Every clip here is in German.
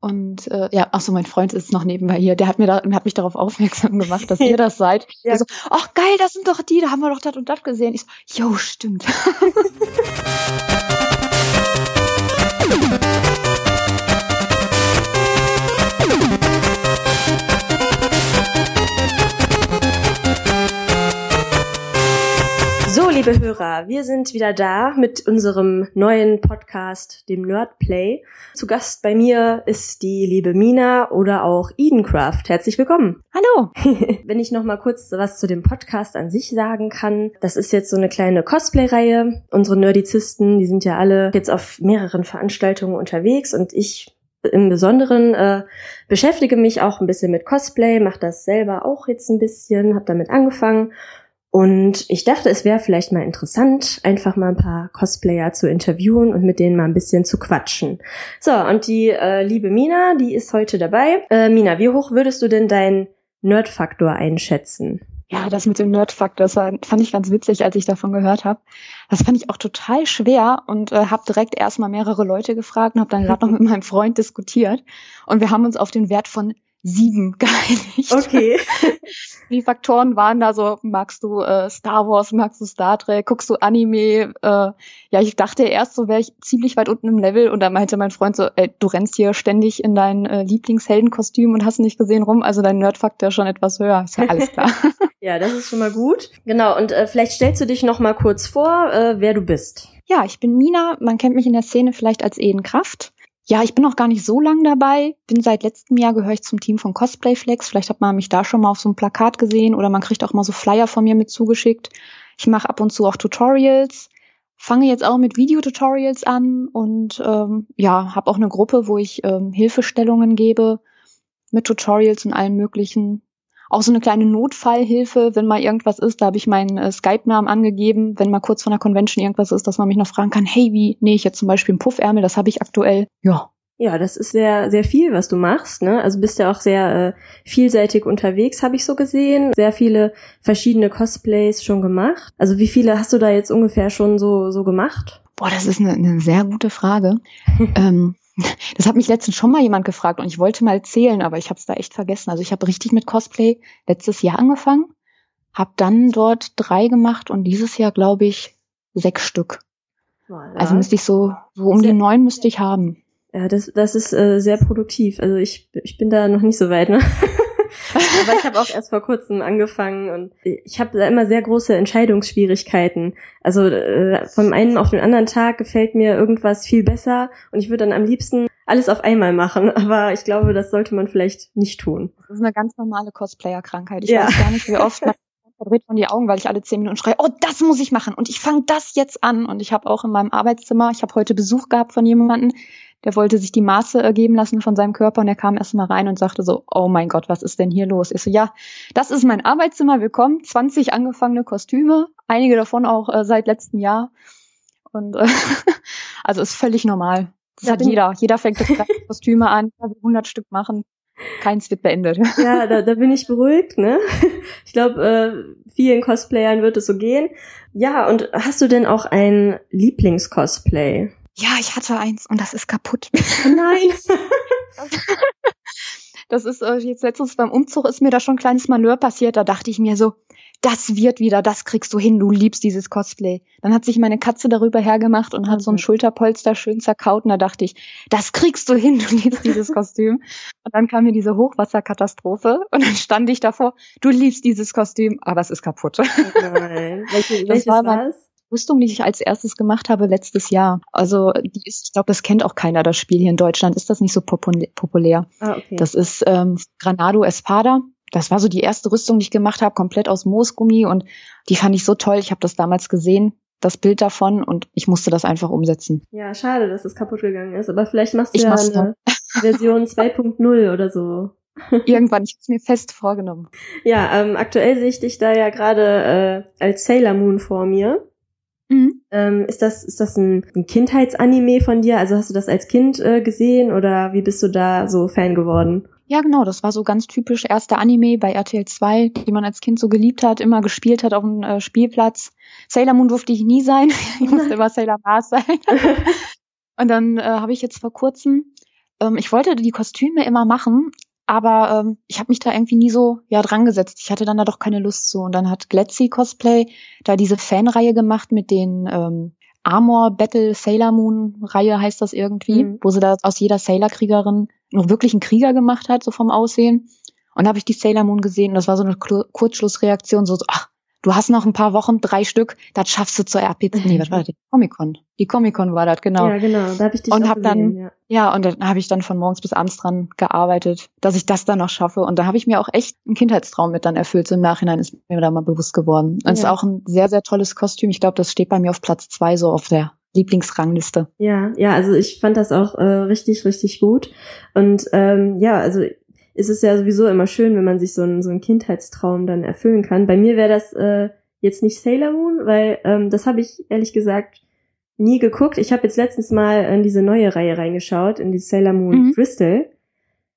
Und äh, ja, ach so, mein Freund ist noch nebenbei hier. Der hat mir da, hat mich darauf aufmerksam gemacht, dass ihr das seid. ja. so, ach geil, das sind doch die, da haben wir doch das und das gesehen. Ich so, jo, stimmt. liebe Hörer, wir sind wieder da mit unserem neuen Podcast, dem Nerdplay. Zu Gast bei mir ist die liebe Mina oder auch Edencraft. Herzlich willkommen. Hallo. Wenn ich noch mal kurz was zu dem Podcast an sich sagen kann, das ist jetzt so eine kleine Cosplay-Reihe. Unsere Nerdizisten, die sind ja alle jetzt auf mehreren Veranstaltungen unterwegs und ich im Besonderen äh, beschäftige mich auch ein bisschen mit Cosplay, mache das selber auch jetzt ein bisschen, habe damit angefangen und ich dachte, es wäre vielleicht mal interessant, einfach mal ein paar Cosplayer zu interviewen und mit denen mal ein bisschen zu quatschen. So, und die äh, liebe Mina, die ist heute dabei. Äh, Mina, wie hoch würdest du denn deinen Nerdfaktor einschätzen? Ja, das mit dem Nerdfaktor, das fand ich ganz witzig, als ich davon gehört habe. Das fand ich auch total schwer und äh, habe direkt erstmal mehrere Leute gefragt und habe dann gerade noch mit meinem Freund diskutiert. Und wir haben uns auf den Wert von sieben geeinigt. Okay. Die Faktoren waren da so, magst du äh, Star Wars, magst du Star Trek, guckst du Anime? Äh, ja, ich dachte erst so wäre ich ziemlich weit unten im Level und da meinte mein Freund so, ey, du rennst hier ständig in dein äh, Lieblingsheldenkostüm und hast nicht gesehen rum, also dein Nerdfaktor schon etwas höher. Ist ja alles klar. ja, das ist schon mal gut. Genau, und äh, vielleicht stellst du dich noch mal kurz vor, äh, wer du bist. Ja, ich bin Mina, man kennt mich in der Szene vielleicht als Eden Kraft. Ja, ich bin noch gar nicht so lang dabei. Bin seit letztem Jahr gehöre ich zum Team von Cosplay Flex. Vielleicht hat man mich da schon mal auf so einem Plakat gesehen oder man kriegt auch mal so Flyer von mir mit zugeschickt. Ich mache ab und zu auch Tutorials, fange jetzt auch mit Videotutorials an und ähm, ja, habe auch eine Gruppe, wo ich ähm, Hilfestellungen gebe mit Tutorials und allem Möglichen auch so eine kleine Notfallhilfe, wenn mal irgendwas ist. Da habe ich meinen äh, Skype-Namen angegeben, wenn mal kurz von der Convention irgendwas ist, dass man mich noch fragen kann, hey, wie nähe ich jetzt zum Beispiel einen Puffärmel? Das habe ich aktuell. Ja. Ja, das ist sehr, sehr viel, was du machst. Ne? Also bist ja auch sehr äh, vielseitig unterwegs, habe ich so gesehen. Sehr viele verschiedene Cosplays schon gemacht. Also wie viele hast du da jetzt ungefähr schon so, so gemacht? Boah, das ist eine, eine sehr gute Frage. ähm, das hat mich letztens schon mal jemand gefragt und ich wollte mal zählen, aber ich habe es da echt vergessen. Also ich habe richtig mit Cosplay letztes Jahr angefangen, habe dann dort drei gemacht und dieses Jahr glaube ich sechs Stück. Voilà. Also müsste ich so so um sehr, die neun müsste ich haben. Ja, das das ist äh, sehr produktiv. Also ich ich bin da noch nicht so weit. Ne? Aber ich habe auch erst vor kurzem angefangen und ich habe da immer sehr große Entscheidungsschwierigkeiten. Also äh, vom einen auf den anderen Tag gefällt mir irgendwas viel besser und ich würde dann am liebsten alles auf einmal machen. Aber ich glaube, das sollte man vielleicht nicht tun. Das ist eine ganz normale Cosplayer-Krankheit. Ich ja. weiß gar nicht, wie oft man verdreht von die Augen, weil ich alle zehn Minuten schreie, oh, das muss ich machen und ich fange das jetzt an. Und ich habe auch in meinem Arbeitszimmer, ich habe heute Besuch gehabt von jemandem, der wollte sich die Maße ergeben lassen von seinem Körper und er kam erst mal rein und sagte so, oh mein Gott, was ist denn hier los? Ich so, ja, das ist mein Arbeitszimmer, willkommen, 20 angefangene Kostüme, einige davon auch äh, seit letztem Jahr. Und äh, also ist völlig normal. Das ja, hat jeder. Jeder fängt das Kostüme an, 100 Stück machen. Keins wird beendet. Ja, da, da bin ich beruhigt, ne? Ich glaube, äh, vielen Cosplayern wird es so gehen. Ja, und hast du denn auch ein Lieblingscosplay? Ja, ich hatte eins und das ist kaputt. Nein. das ist äh, jetzt letztens beim Umzug ist mir da schon ein kleines Malheur passiert. Da dachte ich mir so, das wird wieder, das kriegst du hin, du liebst dieses Cosplay. Dann hat sich meine Katze darüber hergemacht und hat so ein mhm. Schulterpolster schön zerkaut und da dachte ich, das kriegst du hin, du liebst dieses Kostüm. Und dann kam mir diese Hochwasserkatastrophe und dann stand ich davor, du liebst dieses Kostüm, aber es ist kaputt. Nein. Welche, welches war das? Rüstung, die ich als erstes gemacht habe letztes Jahr. Also die ist, ich glaube, das kennt auch keiner, das Spiel hier in Deutschland. Ist das nicht so populär? Ah, okay. Das ist ähm, Granado Espada. Das war so die erste Rüstung, die ich gemacht habe, komplett aus Moosgummi und die fand ich so toll. Ich habe das damals gesehen, das Bild davon und ich musste das einfach umsetzen. Ja, schade, dass es kaputt gegangen ist. Aber vielleicht machst du ich ja eine Version 2.0 oder so. Irgendwann, ich habe es mir fest vorgenommen. Ja, ähm, aktuell sehe ich dich da ja gerade äh, als Sailor Moon vor mir. Mhm. Ähm, ist das, ist das ein, ein Kindheitsanime von dir? Also hast du das als Kind äh, gesehen oder wie bist du da so Fan geworden? Ja, genau, das war so ganz typisch erster Anime bei RTL 2, die man als Kind so geliebt hat, immer gespielt hat auf dem äh, Spielplatz. Sailor Moon durfte ich nie sein, ich musste immer Sailor Mars sein. Und dann äh, habe ich jetzt vor kurzem ähm, ich wollte die Kostüme immer machen, aber ähm, ich habe mich da irgendwie nie so ja dran gesetzt. Ich hatte dann da doch keine Lust zu. Und dann hat Gletzy Cosplay da diese Fanreihe gemacht mit den ähm, Armor Battle Sailor Moon Reihe heißt das irgendwie, mhm. wo sie da aus jeder Sailor Kriegerin noch wirklich einen Krieger gemacht hat, so vom Aussehen. Und da habe ich die Sailor Moon gesehen und das war so eine Kurzschlussreaktion, so, so ach, du hast noch ein paar Wochen, drei Stück, das schaffst du zur RPC. Nee, was war das? Die Comic-Con. Die Comic-Con war das, genau. Ja, genau. Da habe ich dich und hab gesehen, dann, ja. ja, und dann habe ich dann von morgens bis abends dran gearbeitet, dass ich das dann noch schaffe. Und da habe ich mir auch echt einen Kindheitstraum mit dann erfüllt. So Im Nachhinein ist mir da mal bewusst geworden. Und es ist auch ein sehr, sehr tolles Kostüm. Ich glaube, das steht bei mir auf Platz zwei so auf der Lieblingsrangliste. Ja, ja, also ich fand das auch äh, richtig, richtig gut. Und ähm, ja, also ist es ja sowieso immer schön, wenn man sich so einen, so einen Kindheitstraum dann erfüllen kann. Bei mir wäre das äh, jetzt nicht Sailor Moon, weil ähm, das habe ich ehrlich gesagt nie geguckt. Ich habe jetzt letztens mal in diese neue Reihe reingeschaut, in die Sailor Moon mhm. Crystal.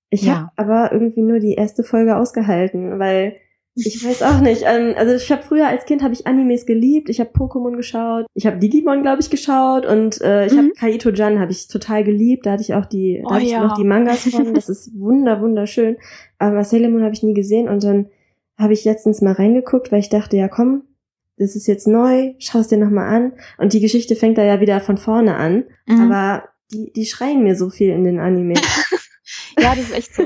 Ich ja. habe aber irgendwie nur die erste Folge ausgehalten, weil ich weiß auch nicht. Ähm, also ich habe früher als Kind habe ich Animes geliebt. Ich habe Pokémon geschaut. Ich habe Digimon, glaube ich, geschaut und äh, ich mhm. habe Kaito Jan habe ich total geliebt. Da hatte ich auch die, da oh, hatte ja. ich noch die Mangas von. Das ist wunder wunderschön. Aber Sailor Moon habe ich nie gesehen und dann habe ich letztens mal reingeguckt, weil ich dachte, ja komm, das ist jetzt neu, schau es dir nochmal an. Und die Geschichte fängt da ja wieder von vorne an. Mhm. Aber die, die schreien mir so viel in den Animes. ja, das ist echt so.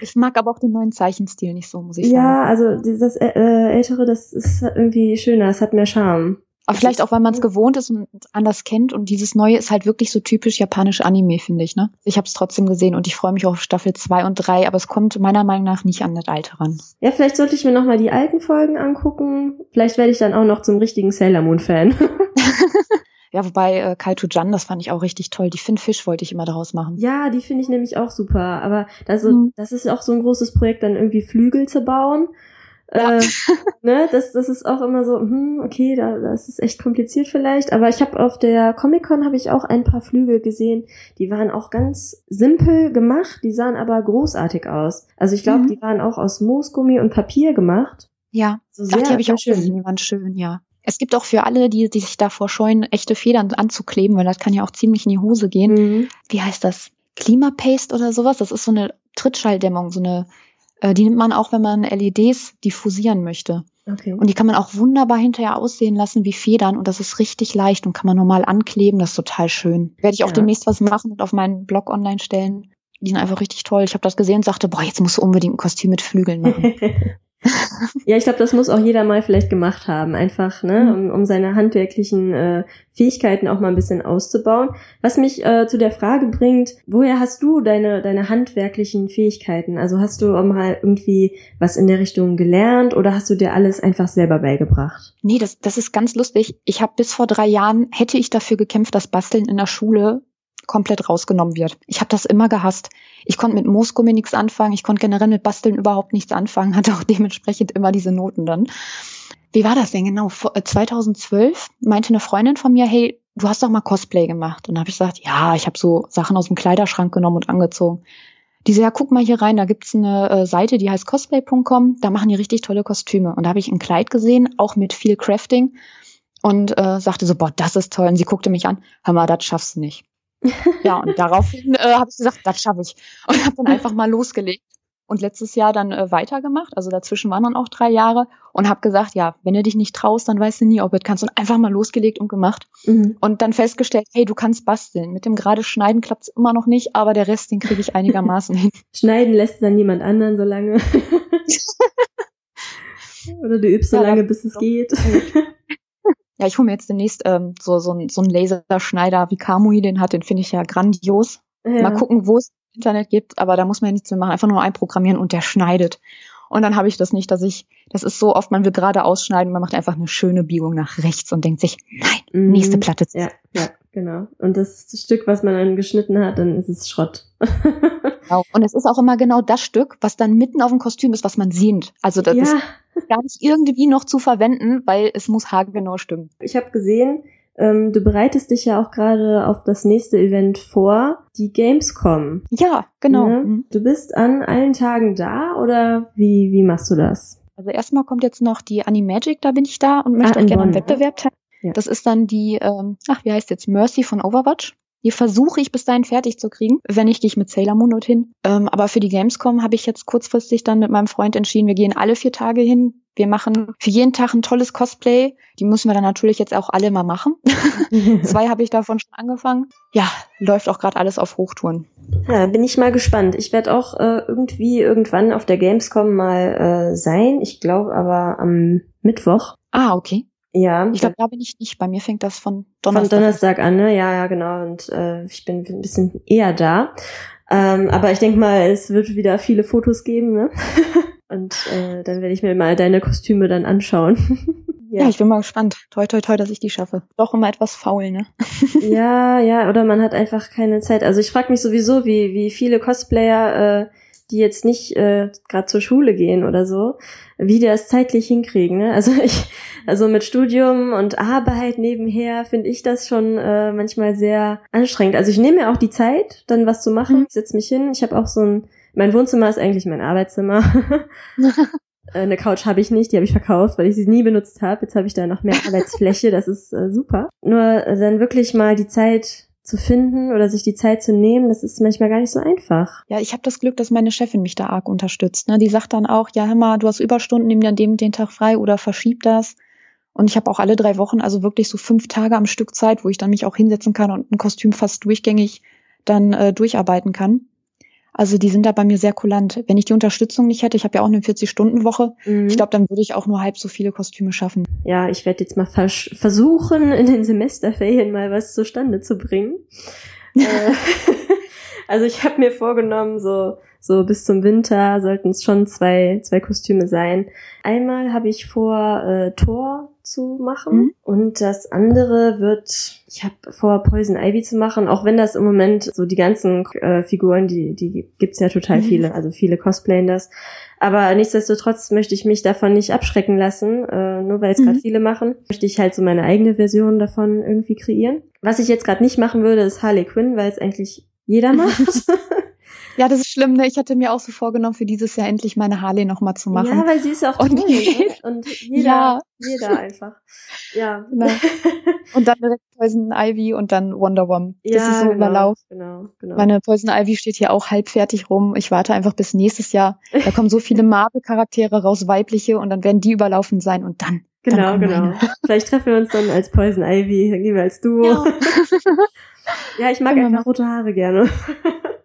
Ich mag aber auch den neuen Zeichenstil nicht so, muss ich sagen. Ja, also das äh, ältere, das ist irgendwie schöner, es hat mehr Charme. Aber vielleicht auch, weil man es gewohnt ist und anders kennt. Und dieses Neue ist halt wirklich so typisch japanisch Anime, finde ich. Ne? Ich habe es trotzdem gesehen und ich freue mich auf Staffel 2 und 3, aber es kommt meiner Meinung nach nicht an das Alte ran. Ja, vielleicht sollte ich mir nochmal die alten Folgen angucken. Vielleicht werde ich dann auch noch zum richtigen Sailor Moon-Fan. Ja, wobei äh, Kaito Jan, das fand ich auch richtig toll. Die Finn Fisch wollte ich immer daraus machen. Ja, die finde ich nämlich auch super. Aber das, mhm. das ist auch so ein großes Projekt, dann irgendwie Flügel zu bauen. Ja. Äh, ne, das, das ist auch immer so, hm, okay, da, das ist echt kompliziert vielleicht. Aber ich habe auf der Comic-Con habe ich auch ein paar Flügel gesehen, die waren auch ganz simpel gemacht, die sahen aber großartig aus. Also ich glaube, mhm. die waren auch aus Moosgummi und Papier gemacht. Ja, so sehr, Ach, die habe ich auch schön. gesehen, die waren schön, ja. Es gibt auch für alle, die, die sich davor scheuen, echte Federn anzukleben, weil das kann ja auch ziemlich in die Hose gehen. Mhm. Wie heißt das? Klimapaste oder sowas? Das ist so eine Trittschalldämmung, so eine, äh, die nimmt man auch, wenn man LEDs diffusieren möchte. Okay. Und die kann man auch wunderbar hinterher aussehen lassen wie Federn und das ist richtig leicht und kann man normal ankleben. Das ist total schön. Werde ich auch ja. demnächst was machen und auf meinen Blog online stellen. Die sind einfach richtig toll. Ich habe das gesehen und sagte, boah, jetzt musst du unbedingt ein Kostüm mit Flügeln machen. ja, ich glaube, das muss auch jeder mal vielleicht gemacht haben, einfach, ne, mhm. um, um seine handwerklichen äh, Fähigkeiten auch mal ein bisschen auszubauen. Was mich äh, zu der Frage bringt, woher hast du deine deine handwerklichen Fähigkeiten? Also hast du mal irgendwie was in der Richtung gelernt oder hast du dir alles einfach selber beigebracht? Nee, das das ist ganz lustig. Ich habe bis vor drei Jahren hätte ich dafür gekämpft, dass Basteln in der Schule komplett rausgenommen wird. Ich habe das immer gehasst. Ich konnte mit Moosgummi nichts anfangen, ich konnte generell mit Basteln überhaupt nichts anfangen, hatte auch dementsprechend immer diese Noten dann. Wie war das denn genau? 2012 äh, meinte eine Freundin von mir, hey, du hast doch mal Cosplay gemacht. Und da habe ich gesagt, ja, ich habe so Sachen aus dem Kleiderschrank genommen und angezogen. Die so, ja, guck mal hier rein, da gibt's eine äh, Seite, die heißt cosplay.com, da machen die richtig tolle Kostüme. Und da habe ich ein Kleid gesehen, auch mit viel Crafting und äh, sagte so, boah, das ist toll. Und sie guckte mich an, hör mal, das schaffst du nicht. Ja, und daraufhin äh, habe ich gesagt, das schaffe ich. Und habe dann einfach mal losgelegt. Und letztes Jahr dann äh, weitergemacht. Also dazwischen waren dann auch drei Jahre. Und habe gesagt, ja, wenn du dich nicht traust, dann weißt du nie, ob du kannst. Und einfach mal losgelegt und gemacht. Mhm. Und dann festgestellt, hey, du kannst basteln. Mit dem gerade Schneiden klappt's immer noch nicht, aber der Rest, den kriege ich einigermaßen hin. Schneiden lässt dann niemand anderen so lange. Oder du übst so ja, lange, bis es geht. Ja, ich hole mir jetzt demnächst ähm, so, so, so einen Laserschneider, wie Kamui den hat, den finde ich ja grandios. Ja. Mal gucken, wo es Internet gibt, aber da muss man ja nichts mehr machen, einfach nur einprogrammieren und der schneidet. Und dann habe ich das nicht, dass ich, das ist so oft, man will gerade ausschneiden, man macht einfach eine schöne Biegung nach rechts und denkt sich, nein, mhm. nächste Platte. Ja, ja, genau. Und das Stück, was man dann geschnitten hat, dann ist es Schrott. genau. Und es ist auch immer genau das Stück, was dann mitten auf dem Kostüm ist, was man sehnt. Also das ja. ist gar nicht irgendwie noch zu verwenden, weil es muss haargenau stimmen. Ich habe gesehen, ähm, du bereitest dich ja auch gerade auf das nächste Event vor, die Gamescom. Ja, genau. Ja? Mhm. Du bist an allen Tagen da oder wie, wie machst du das? Also erstmal kommt jetzt noch die Animagic, da bin ich da und möchte ah, auch gerne am Wettbewerb teilnehmen. Ja. Das ist dann die, ähm, ach, wie heißt jetzt, Mercy von Overwatch. Die versuche ich bis dahin fertig zu kriegen. Wenn nicht, gehe ich mit Sailor Moon hin. Ähm, aber für die Gamescom habe ich jetzt kurzfristig dann mit meinem Freund entschieden, wir gehen alle vier Tage hin. Wir machen für jeden Tag ein tolles Cosplay. Die müssen wir dann natürlich jetzt auch alle mal machen. Zwei habe ich davon schon angefangen. Ja, läuft auch gerade alles auf Hochtouren. Ja, bin ich mal gespannt. Ich werde auch äh, irgendwie irgendwann auf der Gamescom mal äh, sein. Ich glaube aber am Mittwoch. Ah, okay. Ja. Ich glaube, da bin ich nicht. Bei mir fängt das von Donnerstag, von Donnerstag an. Ne? Ja, ja, genau. Und äh, ich bin ein bisschen eher da. Ähm, aber ich denke mal, es wird wieder viele Fotos geben. Ne? Und äh, dann werde ich mir mal deine Kostüme dann anschauen. ja. ja. ich bin mal gespannt. Toi, toi, toi, dass ich die schaffe. Doch immer etwas faul, ne? ja, ja, oder man hat einfach keine Zeit. Also ich frage mich sowieso, wie, wie viele Cosplayer, äh, die jetzt nicht äh, gerade zur Schule gehen oder so, wie die das zeitlich hinkriegen. Ne? Also ich, also mit Studium und Arbeit nebenher finde ich das schon äh, manchmal sehr anstrengend. Also ich nehme mir auch die Zeit, dann was zu machen. Mhm. Ich setze mich hin. Ich habe auch so ein mein Wohnzimmer ist eigentlich mein Arbeitszimmer. Äh, eine Couch habe ich nicht, die habe ich verkauft, weil ich sie nie benutzt habe. Jetzt habe ich da noch mehr Arbeitsfläche, das ist äh, super. Nur äh, dann wirklich mal die Zeit zu finden oder sich die Zeit zu nehmen, das ist manchmal gar nicht so einfach. Ja, ich habe das Glück, dass meine Chefin mich da arg unterstützt. Ne? Die sagt dann auch, ja, hör mal, du hast Überstunden, nimm dir an dem den Tag frei oder verschieb das. Und ich habe auch alle drei Wochen, also wirklich so fünf Tage am Stück Zeit, wo ich dann mich auch hinsetzen kann und ein Kostüm fast durchgängig dann äh, durcharbeiten kann. Also die sind da bei mir sehr kulant. Wenn ich die Unterstützung nicht hätte, ich habe ja auch eine 40-Stunden-Woche, mhm. ich glaube, dann würde ich auch nur halb so viele Kostüme schaffen. Ja, ich werde jetzt mal vers versuchen, in den Semesterferien mal was zustande zu bringen. Äh, also ich habe mir vorgenommen, so so bis zum Winter sollten es schon zwei zwei Kostüme sein. Einmal habe ich vor äh, Thor zu machen. Mhm. Und das andere wird, ich habe vor, Poison Ivy zu machen, auch wenn das im Moment so die ganzen äh, Figuren, die, die gibt's ja total mhm. viele, also viele cosplayen das. Aber nichtsdestotrotz möchte ich mich davon nicht abschrecken lassen, äh, nur weil es mhm. gerade viele machen, möchte ich halt so meine eigene Version davon irgendwie kreieren. Was ich jetzt gerade nicht machen würde, ist Harley Quinn, weil es eigentlich jeder macht. Ja, das ist schlimm, ne? Ich hatte mir auch so vorgenommen, für dieses Jahr endlich meine Harley nochmal zu machen. Ja, weil sie ist ja auch und, toll, ne? und jeder, ja. jeder einfach. Ja. Genau. Und dann direkt Poison Ivy und dann Wonder Woman. Das ja, ist so genau, Überlauf. Genau, genau. Meine Poison Ivy steht hier auch halb fertig rum. Ich warte einfach bis nächstes Jahr. Da kommen so viele Marvel-Charaktere raus, weibliche, und dann werden die überlaufen sein und dann. Genau, genau. Meine. Vielleicht treffen wir uns dann als Poison Ivy, dann gehen wir als Duo. Ja, ja ich mag einfach rote Haare gerne.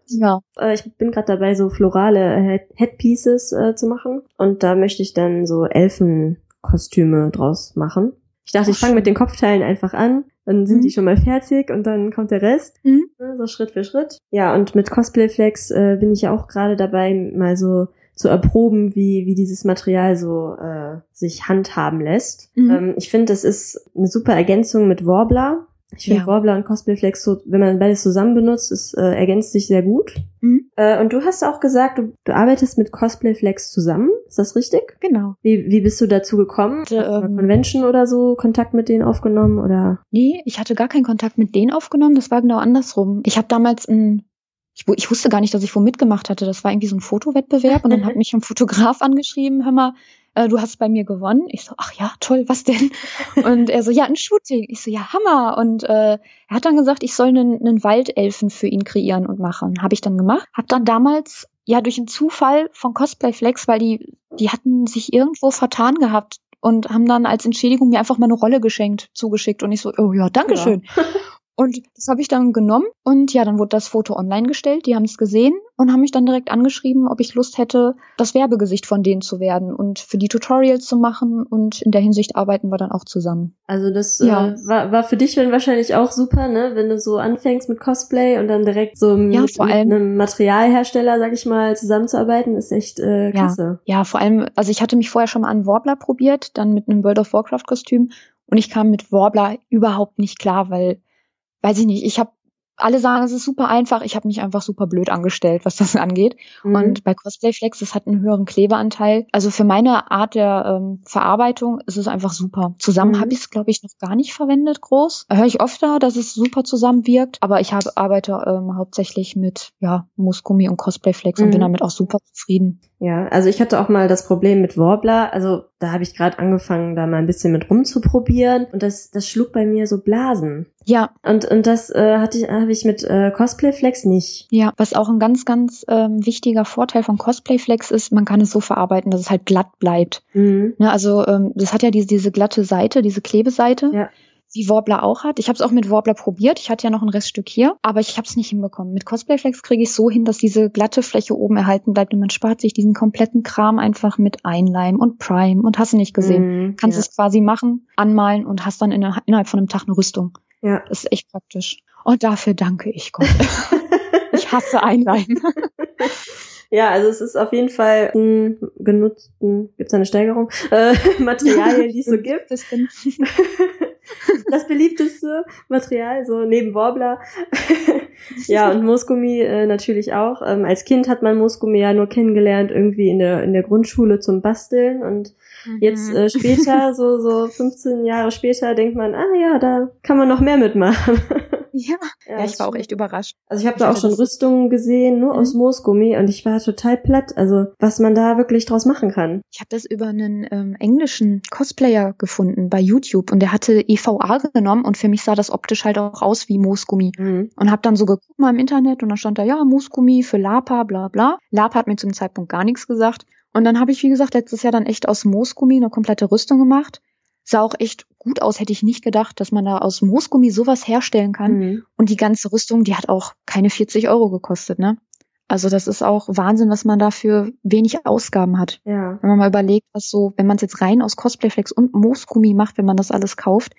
Ja. Äh, ich bin gerade dabei, so florale Headpieces äh, zu machen. Und da möchte ich dann so Elfenkostüme draus machen. Ich dachte, ich fange mit den Kopfteilen einfach an, dann sind mhm. die schon mal fertig und dann kommt der Rest. Mhm. Ne, so Schritt für Schritt. Ja, und mit Cosplay Flex äh, bin ich ja auch gerade dabei, mal so zu erproben, wie, wie dieses Material so äh, sich handhaben lässt. Mhm. Ähm, ich finde, das ist eine super Ergänzung mit Warbler. Ich finde ja. Warbler und Cosplayflex, so, wenn man beides zusammen benutzt, es äh, ergänzt sich sehr gut. Mhm. Äh, und du hast auch gesagt, du, du arbeitest mit Cosplayflex zusammen. Ist das richtig? Genau. Wie, wie bist du dazu gekommen? Hatte, ähm, Convention oder so Kontakt mit denen aufgenommen oder? Nee, ich hatte gar keinen Kontakt mit denen aufgenommen. Das war genau andersrum. Ich habe damals ein ich, ich, wusste gar nicht, dass ich wo mitgemacht hatte. Das war irgendwie so ein Fotowettbewerb und dann hat mich ein Fotograf angeschrieben, hör mal, äh, du hast bei mir gewonnen. Ich so, ach ja, toll, was denn? Und er so, ja, ein Shooting. Ich so, ja, Hammer. Und äh, er hat dann gesagt, ich soll einen, einen Waldelfen für ihn kreieren und machen. Habe ich dann gemacht. Hab dann damals ja durch einen Zufall von Cosplay Flex, weil die die hatten sich irgendwo vertan gehabt und haben dann als Entschädigung mir einfach mal eine Rolle geschenkt, zugeschickt und ich so, oh ja, Dankeschön. Ja. Und das habe ich dann genommen und ja, dann wurde das Foto online gestellt. Die haben es gesehen und haben mich dann direkt angeschrieben, ob ich Lust hätte, das Werbegesicht von denen zu werden und für die Tutorials zu machen und in der Hinsicht arbeiten wir dann auch zusammen. Also das ja. äh, war, war für dich dann wahrscheinlich auch super, ne, wenn du so anfängst mit Cosplay und dann direkt so mit, ja, mit einem Materialhersteller, sag ich mal, zusammenzuarbeiten, ist echt äh, klasse. Ja, ja, vor allem, also ich hatte mich vorher schon mal an Warbler probiert, dann mit einem World of Warcraft Kostüm und ich kam mit Warbler überhaupt nicht klar, weil weiß ich nicht, ich habe alle sagen, es ist super einfach. Ich habe mich einfach super blöd angestellt, was das angeht. Mhm. Und bei Cosplay Flex, das hat einen höheren Klebeanteil. Also für meine Art der ähm, Verarbeitung ist es einfach super. Zusammen mhm. habe ich es, glaube ich, noch gar nicht verwendet, groß. Höre ich öfter, dass es super zusammenwirkt. Aber ich habe, arbeite ähm, hauptsächlich mit ja, Musgummi und Cosplay Flex mhm. und bin mhm. damit auch super zufrieden. Ja, also ich hatte auch mal das Problem mit Warbler. Also da habe ich gerade angefangen, da mal ein bisschen mit rumzuprobieren. Und das, das schlug bei mir so Blasen. Ja. Und, und das äh, hatte ich, habe ich mit äh, Cosplay Flex nicht. Ja, was auch ein ganz, ganz ähm, wichtiger Vorteil von Cosplay Flex ist, man kann es so verarbeiten, dass es halt glatt bleibt. Mhm. Ne, also ähm, das hat ja diese, diese glatte Seite, diese Klebeseite. Ja wie Warbler auch hat. Ich habe es auch mit Warbler probiert. Ich hatte ja noch ein Reststück hier, aber ich habe es nicht hinbekommen. Mit Cosplayflex kriege ich so hin, dass diese glatte Fläche oben erhalten bleibt und man spart sich diesen kompletten Kram einfach mit Einleim und Prime und hast du nicht gesehen. Mm, Kannst ja. es quasi machen, anmalen und hast dann in, innerhalb von einem Tag eine Rüstung. Ja. Das ist echt praktisch. Und dafür danke ich Gott. ich hasse Einleim. Ja, also es ist auf jeden Fall ein genutzten, gibt es eine Steigerung, äh, Materialien, die es so gibt. das beliebteste Material, so neben Warbler. ja, und Moosgummi äh, natürlich auch. Ähm, als Kind hat man Moosgummi ja nur kennengelernt, irgendwie in der, in der Grundschule zum Basteln. Und mhm. jetzt äh, später, so, so 15 Jahre später, denkt man, ah ja, da kann man noch mehr mitmachen. Ja, ja, ja ich war auch echt überrascht. Also ich habe da auch schon Rüstungen gesehen, nur mhm. aus Moosgummi und ich war total platt. Also was man da wirklich draus machen kann. Ich habe das über einen ähm, englischen Cosplayer gefunden bei YouTube und der hatte EVA genommen und für mich sah das optisch halt auch aus wie Moosgummi. Mhm. Und habe dann so geguckt mal im Internet und dann stand da, ja, Moosgummi für Lapa, bla bla. Lapa hat mir zum Zeitpunkt gar nichts gesagt. Und dann habe ich, wie gesagt, letztes Jahr dann echt aus Moosgummi eine komplette Rüstung gemacht sah auch echt gut aus, hätte ich nicht gedacht, dass man da aus Moosgummi sowas herstellen kann. Mhm. Und die ganze Rüstung, die hat auch keine 40 Euro gekostet, ne? Also das ist auch Wahnsinn, was man dafür wenig Ausgaben hat. Ja. Wenn man mal überlegt, was so, wenn man es jetzt rein aus Cosplayflex und Moosgummi macht, wenn man das alles kauft,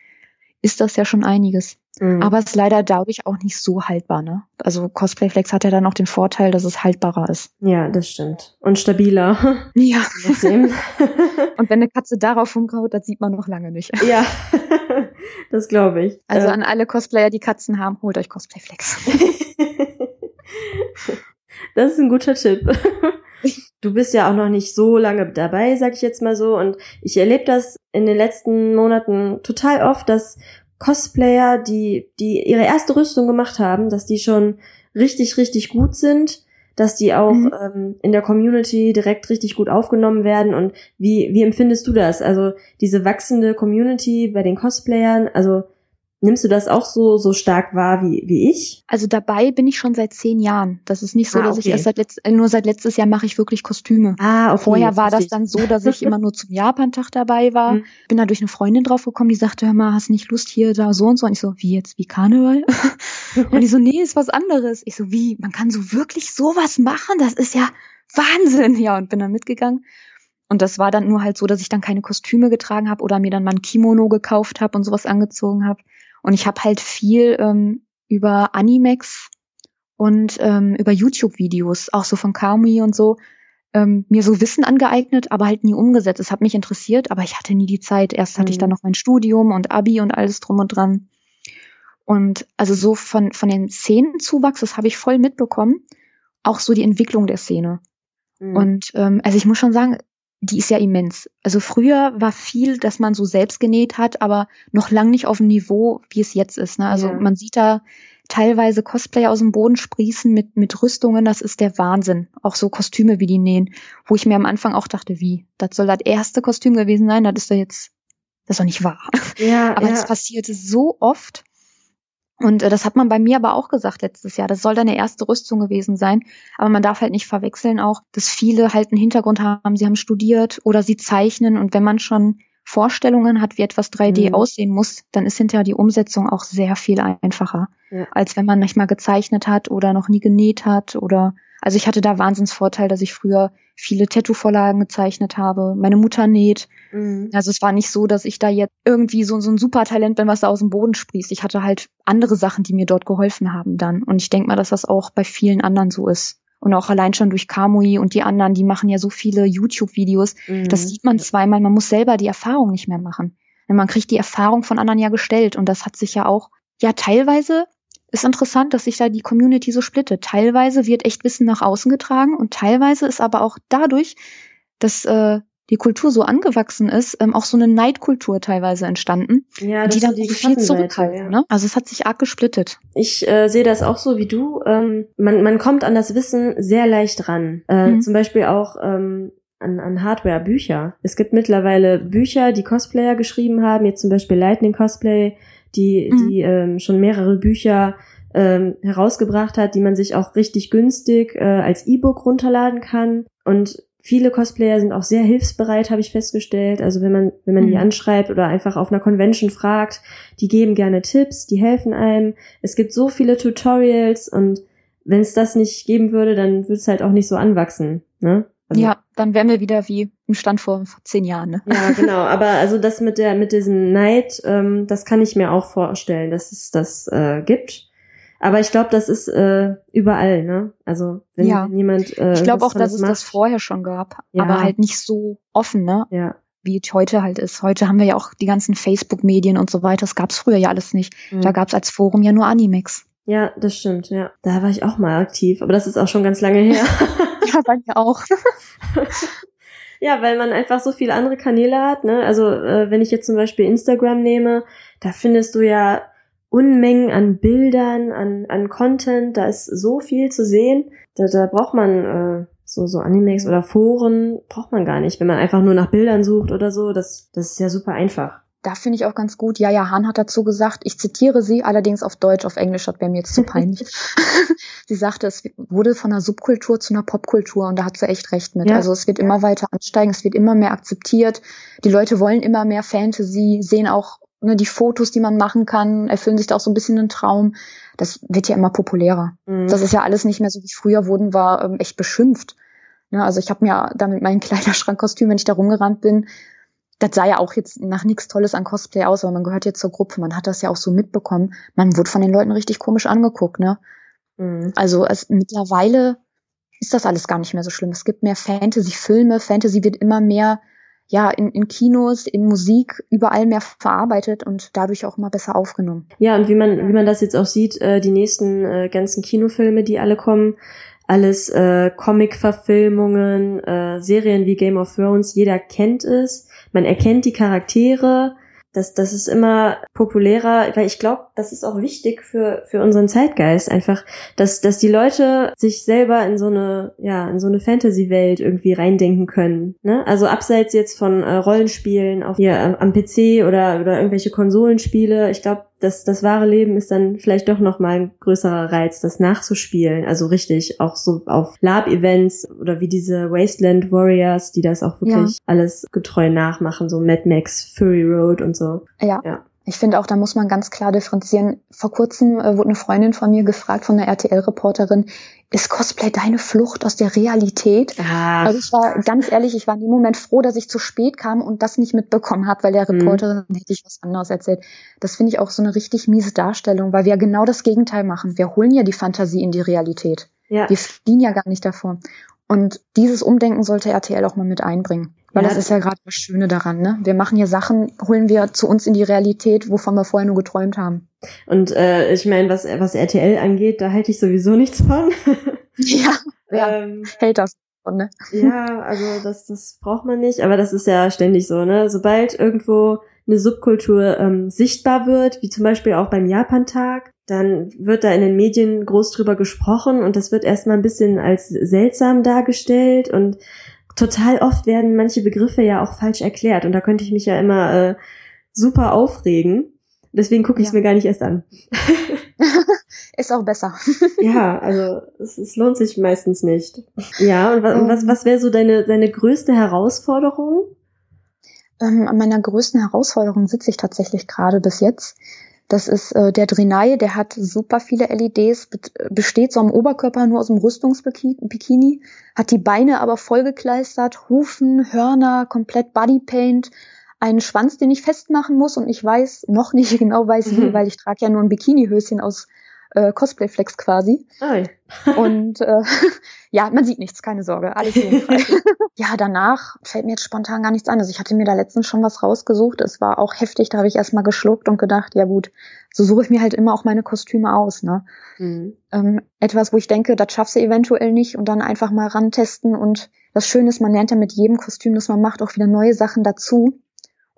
ist das ja schon einiges. Mhm. Aber es ist leider dadurch auch nicht so haltbar, ne? Also Cosplayflex hat ja dann auch den Vorteil, dass es haltbarer ist. Ja, das stimmt. Und stabiler. Ja. Und wenn eine Katze darauf rumkaut, das sieht man noch lange nicht. Ja, das glaube ich. Also äh. an alle Cosplayer, die Katzen haben, holt euch Cosplayflex. das ist ein guter Tipp. Du bist ja auch noch nicht so lange dabei, sag ich jetzt mal so. Und ich erlebe das in den letzten Monaten total oft, dass Cosplayer, die, die ihre erste Rüstung gemacht haben, dass die schon richtig, richtig gut sind, dass die auch mhm. ähm, in der Community direkt richtig gut aufgenommen werden. Und wie, wie empfindest du das? Also diese wachsende Community bei den Cosplayern, also Nimmst du das auch so, so stark wahr wie, wie ich? Also dabei bin ich schon seit zehn Jahren. Das ist nicht so, ah, dass ich erst seit letzt, äh, nur seit letztes Jahr mache ich wirklich Kostüme. Ah, okay, Vorher war das dann so, dass ich immer nur zum Japantag dabei war. Mhm. Bin da durch eine Freundin drauf gekommen, die sagte, hör mal, hast nicht Lust hier, da so und so? Und ich so, wie jetzt, wie Karneval? und die so, nee, ist was anderes. Ich so, wie, man kann so wirklich sowas machen? Das ist ja Wahnsinn. Ja, und bin dann mitgegangen. Und das war dann nur halt so, dass ich dann keine Kostüme getragen habe oder mir dann mal ein Kimono gekauft habe und sowas angezogen habe. Und ich habe halt viel ähm, über Animex und ähm, über YouTube-Videos, auch so von Kamui und so, ähm, mir so Wissen angeeignet, aber halt nie umgesetzt. Es hat mich interessiert, aber ich hatte nie die Zeit. Erst hatte ich dann mhm. noch mein Studium und Abi und alles drum und dran. Und also so von, von den Szenenzuwachs, das habe ich voll mitbekommen. Auch so die Entwicklung der Szene. Mhm. Und ähm, also ich muss schon sagen, die ist ja immens. Also früher war viel, dass man so selbst genäht hat, aber noch lang nicht auf dem Niveau, wie es jetzt ist. Ne? Also ja. man sieht da teilweise Cosplayer aus dem Boden sprießen mit, mit Rüstungen, das ist der Wahnsinn. Auch so Kostüme, wie die nähen, wo ich mir am Anfang auch dachte, wie, das soll das erste Kostüm gewesen sein, das ist doch jetzt, das ist doch nicht wahr. Ja, aber ja. das passierte so oft. Und äh, das hat man bei mir aber auch gesagt letztes Jahr. Das soll deine erste Rüstung gewesen sein. Aber man darf halt nicht verwechseln auch, dass viele halt einen Hintergrund haben, sie haben studiert oder sie zeichnen. Und wenn man schon Vorstellungen hat, wie etwas 3D mhm. aussehen muss, dann ist hinterher die Umsetzung auch sehr viel einfacher, ja. als wenn man nicht mal gezeichnet hat oder noch nie genäht hat oder also ich hatte da Wahnsinnsvorteil, dass ich früher viele Tattoo-Vorlagen gezeichnet habe. Meine Mutter näht. Mhm. Also es war nicht so, dass ich da jetzt irgendwie so, so ein Supertalent bin, was da aus dem Boden sprießt. Ich hatte halt andere Sachen, die mir dort geholfen haben dann. Und ich denke mal, dass das auch bei vielen anderen so ist. Und auch allein schon durch Kamui und die anderen, die machen ja so viele YouTube-Videos. Mhm. Das sieht man zweimal. Man muss selber die Erfahrung nicht mehr machen. Man kriegt die Erfahrung von anderen ja gestellt. Und das hat sich ja auch, ja, teilweise ist interessant, dass sich da die Community so splittet. Teilweise wird echt Wissen nach außen getragen und teilweise ist aber auch dadurch, dass äh, die Kultur so angewachsen ist, ähm, auch so eine Neidkultur teilweise entstanden, ja, die dann die viel zurückhalten. Ja. Ne? Also es hat sich arg gesplittet. Ich äh, sehe das auch so wie du. Ähm, man, man kommt an das Wissen sehr leicht ran. Äh, mhm. Zum Beispiel auch ähm, an, an Hardware, Bücher. Es gibt mittlerweile Bücher, die Cosplayer geschrieben haben, jetzt zum Beispiel Lightning Cosplay, die, mhm. die ähm, schon mehrere Bücher ähm, herausgebracht hat, die man sich auch richtig günstig äh, als E-Book runterladen kann. Und viele Cosplayer sind auch sehr hilfsbereit, habe ich festgestellt. Also wenn man, wenn man mhm. die anschreibt oder einfach auf einer Convention fragt, die geben gerne Tipps, die helfen einem. Es gibt so viele Tutorials und wenn es das nicht geben würde, dann würde es halt auch nicht so anwachsen. Ne? Also, ja, dann wären wir wieder wie im Stand vor, vor zehn Jahren. Ne? Ja, genau. Aber also das mit der mit diesem Neid, ähm, das kann ich mir auch vorstellen, dass es das äh, gibt. Aber ich glaube, das ist äh, überall, ne? Also wenn ja. jemand. Äh, ich glaube auch, dass es macht, das vorher schon gab, ja. aber halt nicht so offen, ne? Ja. Wie es heute halt ist. Heute haben wir ja auch die ganzen Facebook-Medien und so weiter. Das gab's früher ja alles nicht. Mhm. Da gab's als Forum ja nur Animex. Ja, das stimmt, ja. Da war ich auch mal aktiv, aber das ist auch schon ganz lange her. ja, bei mir auch. ja, weil man einfach so viele andere Kanäle hat, ne? Also, äh, wenn ich jetzt zum Beispiel Instagram nehme, da findest du ja Unmengen an Bildern, an, an Content, da ist so viel zu sehen. Da, da braucht man äh, so, so Animex oder Foren, braucht man gar nicht, wenn man einfach nur nach Bildern sucht oder so. Das, das ist ja super einfach da finde ich auch ganz gut. Jaja Hahn hat dazu gesagt, ich zitiere sie, allerdings auf Deutsch, auf Englisch, das wäre mir jetzt zu peinlich. sie sagte, es wurde von einer Subkultur zu einer Popkultur und da hat sie echt recht mit. Ja. Also es wird immer weiter ansteigen, es wird immer mehr akzeptiert. Die Leute wollen immer mehr Fantasy, sehen auch ne, die Fotos, die man machen kann, erfüllen sich da auch so ein bisschen einen Traum. Das wird ja immer populärer. Mhm. Das ist ja alles nicht mehr so wie früher wurden, war ähm, echt beschimpft. Ja, also ich habe mir da mit meinem Kleiderschrankkostüm, wenn ich da rumgerannt bin, das sah ja auch jetzt nach nichts Tolles an Cosplay aus, aber man gehört jetzt zur Gruppe, man hat das ja auch so mitbekommen. Man wurde von den Leuten richtig komisch angeguckt, ne? Mhm. Also es, mittlerweile ist das alles gar nicht mehr so schlimm. Es gibt mehr Fantasy-Filme, Fantasy wird immer mehr ja, in, in Kinos, in Musik, überall mehr verarbeitet und dadurch auch immer besser aufgenommen. Ja, und wie man, wie man das jetzt auch sieht, äh, die nächsten äh, ganzen Kinofilme, die alle kommen, alles äh, Comic-Verfilmungen, äh, Serien wie Game of Thrones, jeder kennt es man erkennt die Charaktere, das, das ist immer populärer, weil ich glaube, das ist auch wichtig für, für unseren Zeitgeist einfach, dass, dass die Leute sich selber in so eine, ja, in so eine Fantasy-Welt irgendwie reindenken können. Ne? Also abseits jetzt von äh, Rollenspielen auf hier am, am PC oder, oder irgendwelche Konsolenspiele, ich glaube, das, das wahre Leben ist dann vielleicht doch noch mal ein größerer Reiz, das nachzuspielen. Also richtig auch so auf Lab-Events oder wie diese Wasteland Warriors, die das auch wirklich ja. alles getreu nachmachen, so Mad Max, Fury Road und so. Ja. ja. Ich finde auch, da muss man ganz klar differenzieren. Vor kurzem äh, wurde eine Freundin von mir gefragt von einer RTL-Reporterin, ist Cosplay deine Flucht aus der Realität? Ah. Also ich war ganz ehrlich, ich war in dem Moment froh, dass ich zu spät kam und das nicht mitbekommen habe, weil der mhm. Reporterin mhm. hätte ich was anderes erzählt. Das finde ich auch so eine richtig miese Darstellung, weil wir ja genau das Gegenteil machen. Wir holen ja die Fantasie in die Realität. Ja. Wir fliehen ja gar nicht davor. Und dieses Umdenken sollte RTL auch mal mit einbringen. Weil ja. das ist ja gerade das Schöne daran, ne? Wir machen hier Sachen, holen wir zu uns in die Realität, wovon wir vorher nur geträumt haben. Und äh, ich meine, was, was RTL angeht, da halte ich sowieso nichts von. ja, ja ähm, hält das von, ne? Ja, also das, das braucht man nicht, aber das ist ja ständig so, ne? Sobald irgendwo eine Subkultur ähm, sichtbar wird, wie zum Beispiel auch beim Japantag, dann wird da in den Medien groß drüber gesprochen und das wird erstmal ein bisschen als seltsam dargestellt und total oft werden manche Begriffe ja auch falsch erklärt und da könnte ich mich ja immer äh, super aufregen. Deswegen gucke ich es ja. mir gar nicht erst an. Ist auch besser. ja, also es, es, lohnt sich meistens nicht. Ja, und, was, um, was, ähm. was wäre so deine, deine größte Herausforderung? Ähm, an meiner größten Herausforderung sitze ich tatsächlich gerade bis jetzt. Das ist äh, der Drenai, der hat super viele LEDs, besteht so am Oberkörper nur aus dem Rüstungsbikini, hat die Beine aber vollgekleistert, Hufen, Hörner, komplett Bodypaint, einen Schwanz, den ich festmachen muss und ich weiß, noch nicht genau weiß wie, mhm. weil ich trage ja nur ein Bikinihöschen aus äh, Cosplay-Flex quasi. Und äh, ja, man sieht nichts, keine Sorge, alles jugendfrei. ja, danach fällt mir jetzt spontan gar nichts an. Also ich hatte mir da letztens schon was rausgesucht. Es war auch heftig, da habe ich erstmal geschluckt und gedacht, ja gut, so suche ich mir halt immer auch meine Kostüme aus. Ne? Mhm. Ähm, etwas, wo ich denke, das schaffst du eventuell nicht und dann einfach mal rantesten. Und das Schöne ist, man lernt ja mit jedem Kostüm, das man macht, auch wieder neue Sachen dazu.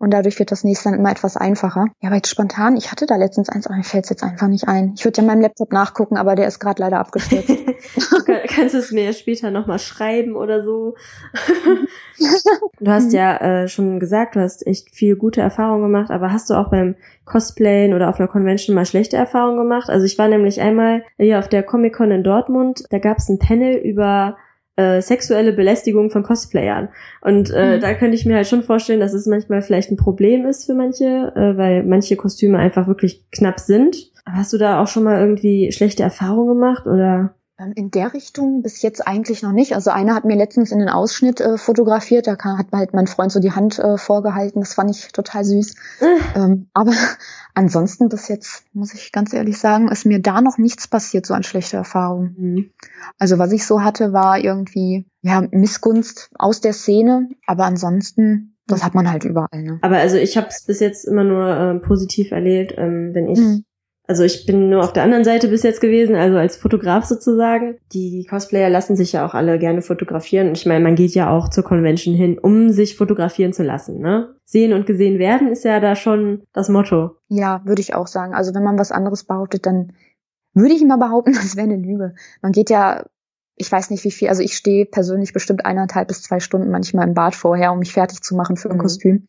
Und dadurch wird das nächste dann immer etwas einfacher. Ja, aber jetzt spontan, ich hatte da letztens eins, aber mir fällt es jetzt einfach nicht ein. Ich würde ja meinem Laptop nachgucken, aber der ist gerade leider abgestürzt. du kann, kannst es mir später nochmal schreiben oder so. du hast ja äh, schon gesagt, du hast echt viel gute Erfahrungen gemacht, aber hast du auch beim Cosplayen oder auf einer Convention mal schlechte Erfahrungen gemacht? Also ich war nämlich einmal hier auf der Comic-Con in Dortmund, da gab es ein Panel über äh, sexuelle Belästigung von Cosplayern. Und äh, mhm. da könnte ich mir halt schon vorstellen, dass es manchmal vielleicht ein Problem ist für manche, äh, weil manche Kostüme einfach wirklich knapp sind. Hast du da auch schon mal irgendwie schlechte Erfahrungen gemacht oder? Ähm, in der Richtung bis jetzt eigentlich noch nicht. Also einer hat mir letztens in den Ausschnitt äh, fotografiert, da kann, hat halt mein Freund so die Hand äh, vorgehalten. Das fand ich total süß. ähm, aber ansonsten bis jetzt, muss ich ganz ehrlich sagen, ist mir da noch nichts passiert, so an schlechte Erfahrungen. Mhm. Also was ich so hatte, war irgendwie ja Missgunst aus der Szene, aber ansonsten das hat man halt überall. Ne? Aber also ich habe es bis jetzt immer nur äh, positiv erlebt, ähm, wenn ich mhm also ich bin nur auf der anderen Seite bis jetzt gewesen, also als Fotograf sozusagen. Die Cosplayer lassen sich ja auch alle gerne fotografieren. Ich meine, man geht ja auch zur Convention hin, um sich fotografieren zu lassen, ne? Sehen und gesehen werden ist ja da schon das Motto. Ja, würde ich auch sagen. Also wenn man was anderes behauptet, dann würde ich immer behaupten, das wäre eine Lüge. Man geht ja, ich weiß nicht wie viel, also ich stehe persönlich bestimmt eineinhalb bis zwei Stunden manchmal im Bad vorher, um mich fertig zu machen für ein mhm. Kostüm.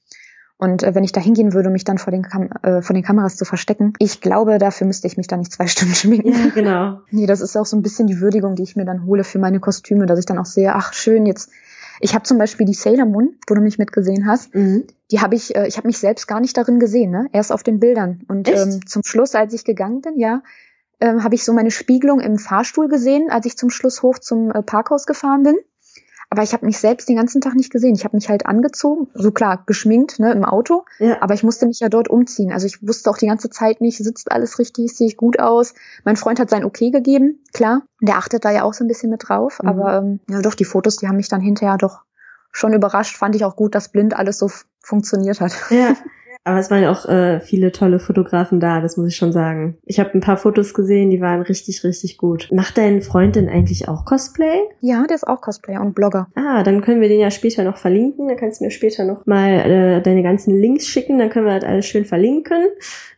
Und äh, wenn ich da hingehen würde, mich dann vor den, Kam äh, vor den Kameras zu verstecken, ich glaube, dafür müsste ich mich da nicht zwei Stunden schminken. Ja, genau. nee, das ist auch so ein bisschen die Würdigung, die ich mir dann hole für meine Kostüme, dass ich dann auch sehe, ach schön, jetzt. Ich habe zum Beispiel die Sailor Moon, wo du mich mitgesehen hast. Mhm. Die habe ich, äh, ich habe mich selbst gar nicht darin gesehen, ne? Erst auf den Bildern. Und ähm, zum Schluss, als ich gegangen bin, ja, ähm, habe ich so meine Spiegelung im Fahrstuhl gesehen, als ich zum Schluss hoch zum äh, Parkhaus gefahren bin. Aber ich habe mich selbst den ganzen Tag nicht gesehen. Ich habe mich halt angezogen, so klar, geschminkt, ne, im Auto. Ja. Aber ich musste mich ja dort umziehen. Also ich wusste auch die ganze Zeit nicht, sitzt alles richtig, sehe ich gut aus. Mein Freund hat sein Okay gegeben, klar. Der achtet da ja auch so ein bisschen mit drauf. Mhm. Aber ähm, ja doch, die Fotos, die haben mich dann hinterher doch schon überrascht. Fand ich auch gut, dass blind alles so funktioniert hat. Ja. Aber es waren auch äh, viele tolle Fotografen da, das muss ich schon sagen. Ich habe ein paar Fotos gesehen, die waren richtig, richtig gut. Macht dein Freund denn eigentlich auch Cosplay? Ja, der ist auch Cosplayer und Blogger. Ah, dann können wir den ja später noch verlinken. Dann kannst du mir später noch mal äh, deine ganzen Links schicken. Dann können wir das alles schön verlinken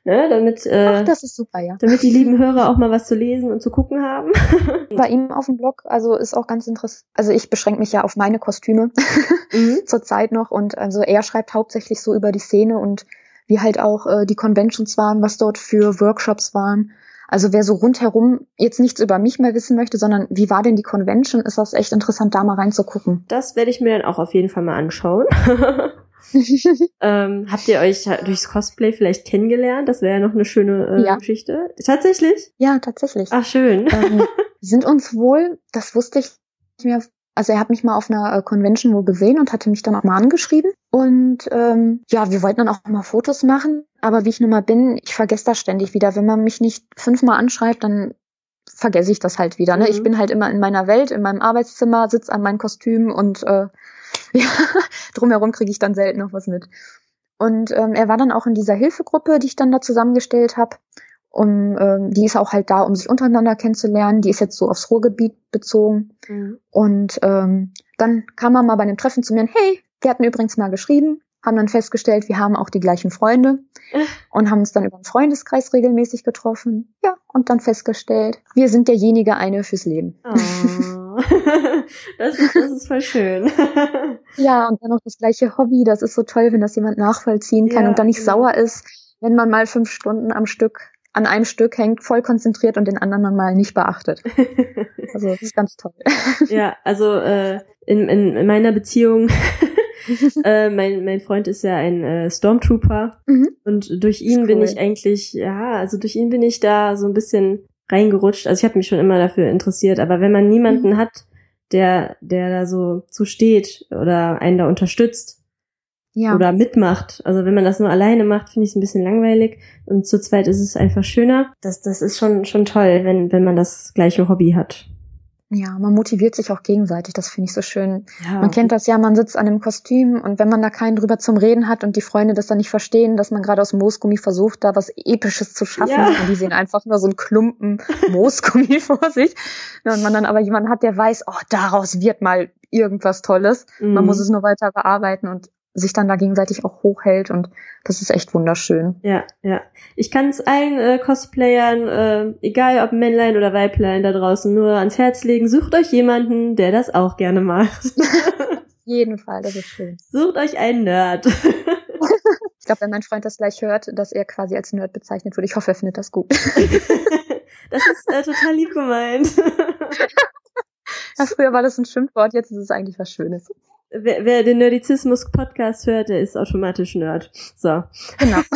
ne, damit, äh, Ach, das ist super, ja. damit die lieben Hörer auch mal was zu lesen und zu gucken haben. Bei ihm auf dem Blog, also ist auch ganz interessant. Also ich beschränke mich ja auf meine Kostüme mhm. zurzeit noch und also er schreibt hauptsächlich so über die Szene und wie halt auch äh, die Conventions waren, was dort für Workshops waren. Also wer so rundherum jetzt nichts über mich mehr wissen möchte, sondern wie war denn die Convention, ist das echt interessant, da mal reinzugucken. Das werde ich mir dann auch auf jeden Fall mal anschauen. ähm, habt ihr euch durchs Cosplay vielleicht kennengelernt? Das wäre ja noch eine schöne äh, ja. Geschichte. Tatsächlich? Ja, tatsächlich. Ach, schön. Ähm, sind uns wohl, das wusste ich nicht mehr, also er hat mich mal auf einer äh, Convention wohl gesehen und hatte mich dann auch mal angeschrieben. Und ähm, ja, wir wollten dann auch mal Fotos machen. Aber wie ich nun mal bin, ich vergesse das ständig wieder. Wenn man mich nicht fünfmal anschreibt, dann vergesse ich das halt wieder. Ne? Mhm. Ich bin halt immer in meiner Welt, in meinem Arbeitszimmer, sitze an meinem Kostüm und äh, ja, drumherum kriege ich dann selten noch was mit. Und ähm, er war dann auch in dieser Hilfegruppe, die ich dann da zusammengestellt habe. Um, ähm, die ist auch halt da, um sich untereinander kennenzulernen. Die ist jetzt so aufs Ruhrgebiet bezogen. Mhm. Und ähm, dann kam er mal bei einem Treffen zu mir und hey, wir hatten übrigens mal geschrieben, haben dann festgestellt, wir haben auch die gleichen Freunde und haben uns dann über den Freundeskreis regelmäßig getroffen. Ja, und dann festgestellt, wir sind derjenige eine fürs Leben. Oh. das, ist, das ist voll schön. ja, und dann noch das gleiche Hobby. Das ist so toll, wenn das jemand nachvollziehen kann ja, und dann nicht genau. sauer ist, wenn man mal fünf Stunden am Stück an einem Stück hängt, voll konzentriert und den anderen dann mal nicht beachtet. Also das ist ganz toll. Ja, also äh, in, in, in meiner Beziehung äh, mein, mein Freund ist ja ein äh, Stormtrooper mhm. und durch ihn cool. bin ich eigentlich, ja, also durch ihn bin ich da so ein bisschen reingerutscht. Also ich habe mich schon immer dafür interessiert, aber wenn man niemanden mhm. hat, der, der da so zu steht oder einen da unterstützt ja. oder mitmacht, also wenn man das nur alleine macht, finde ich es ein bisschen langweilig und zu zweit ist es einfach schöner. Das, das ist schon, schon toll, wenn, wenn man das gleiche Hobby hat. Ja, man motiviert sich auch gegenseitig, das finde ich so schön. Ja, man kennt das ja, man sitzt an einem Kostüm und wenn man da keinen drüber zum Reden hat und die Freunde das dann nicht verstehen, dass man gerade aus Moosgummi versucht, da was Episches zu schaffen ja. und die sehen einfach nur so einen Klumpen Moosgummi vor sich und man dann aber jemanden hat, der weiß, oh, daraus wird mal irgendwas Tolles. Mhm. Man muss es nur weiter bearbeiten und sich dann da gegenseitig auch hochhält und das ist echt wunderschön. Ja, ja. Ich kann es allen äh, Cosplayern, äh, egal ob Männlein oder Weiblein da draußen, nur ans Herz legen. Sucht euch jemanden, der das auch gerne macht. jeden Fall, das ist schön. Sucht euch einen Nerd. ich glaube, wenn mein Freund das gleich hört, dass er quasi als Nerd bezeichnet wird, ich hoffe, er findet das gut. das ist äh, total lieb gemeint. ja, früher war das ein Schimpfwort, jetzt ist es eigentlich was Schönes. Wer, wer den Nerdizismus-Podcast hört, der ist automatisch Nerd. So. Genau.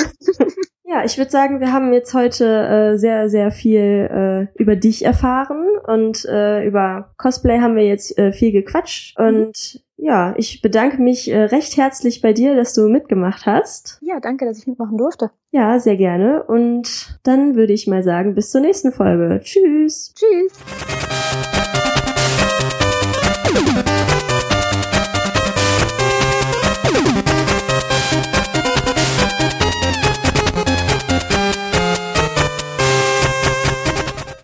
Ja, ich würde sagen, wir haben jetzt heute äh, sehr, sehr viel äh, über dich erfahren und äh, über Cosplay haben wir jetzt äh, viel gequatscht. Mhm. Und ja, ich bedanke mich äh, recht herzlich bei dir, dass du mitgemacht hast. Ja, danke, dass ich mitmachen durfte. Ja, sehr gerne. Und dann würde ich mal sagen, bis zur nächsten Folge. Tschüss. Tschüss.